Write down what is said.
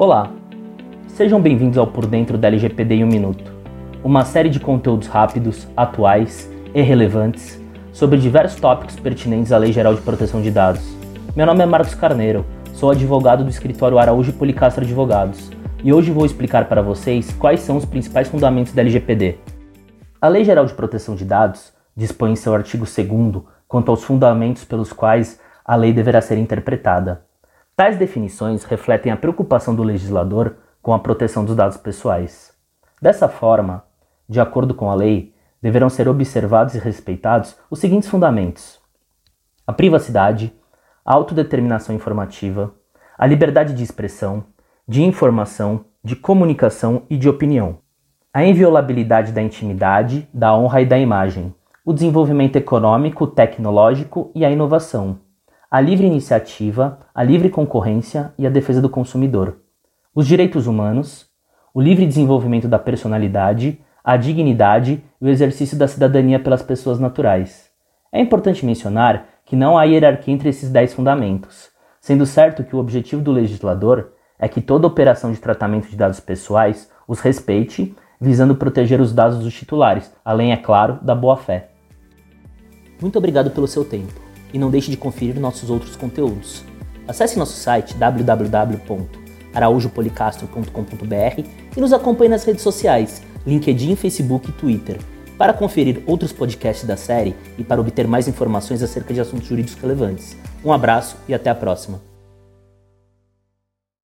Olá, sejam bem-vindos ao Por Dentro da LGPD em um Minuto, uma série de conteúdos rápidos, atuais e relevantes sobre diversos tópicos pertinentes à Lei Geral de Proteção de Dados. Meu nome é Marcos Carneiro, sou advogado do escritório Araújo Policastro Advogados e hoje vou explicar para vocês quais são os principais fundamentos da LGPD. A Lei Geral de Proteção de Dados dispõe em seu artigo 2 quanto aos fundamentos pelos quais a lei deverá ser interpretada. Tais definições refletem a preocupação do legislador com a proteção dos dados pessoais. Dessa forma, de acordo com a lei, deverão ser observados e respeitados os seguintes fundamentos: a privacidade, a autodeterminação informativa, a liberdade de expressão, de informação, de comunicação e de opinião, a inviolabilidade da intimidade, da honra e da imagem, o desenvolvimento econômico, tecnológico e a inovação a livre iniciativa, a livre concorrência e a defesa do consumidor, os direitos humanos, o livre desenvolvimento da personalidade, a dignidade e o exercício da cidadania pelas pessoas naturais. É importante mencionar que não há hierarquia entre esses dez fundamentos, sendo certo que o objetivo do legislador é que toda operação de tratamento de dados pessoais os respeite, visando proteger os dados dos titulares, além, é claro, da boa-fé. Muito obrigado pelo seu tempo e não deixe de conferir nossos outros conteúdos. Acesse nosso site www.araújopolicastro.com.br e nos acompanhe nas redes sociais, LinkedIn, Facebook e Twitter, para conferir outros podcasts da série e para obter mais informações acerca de assuntos jurídicos relevantes. Um abraço e até a próxima.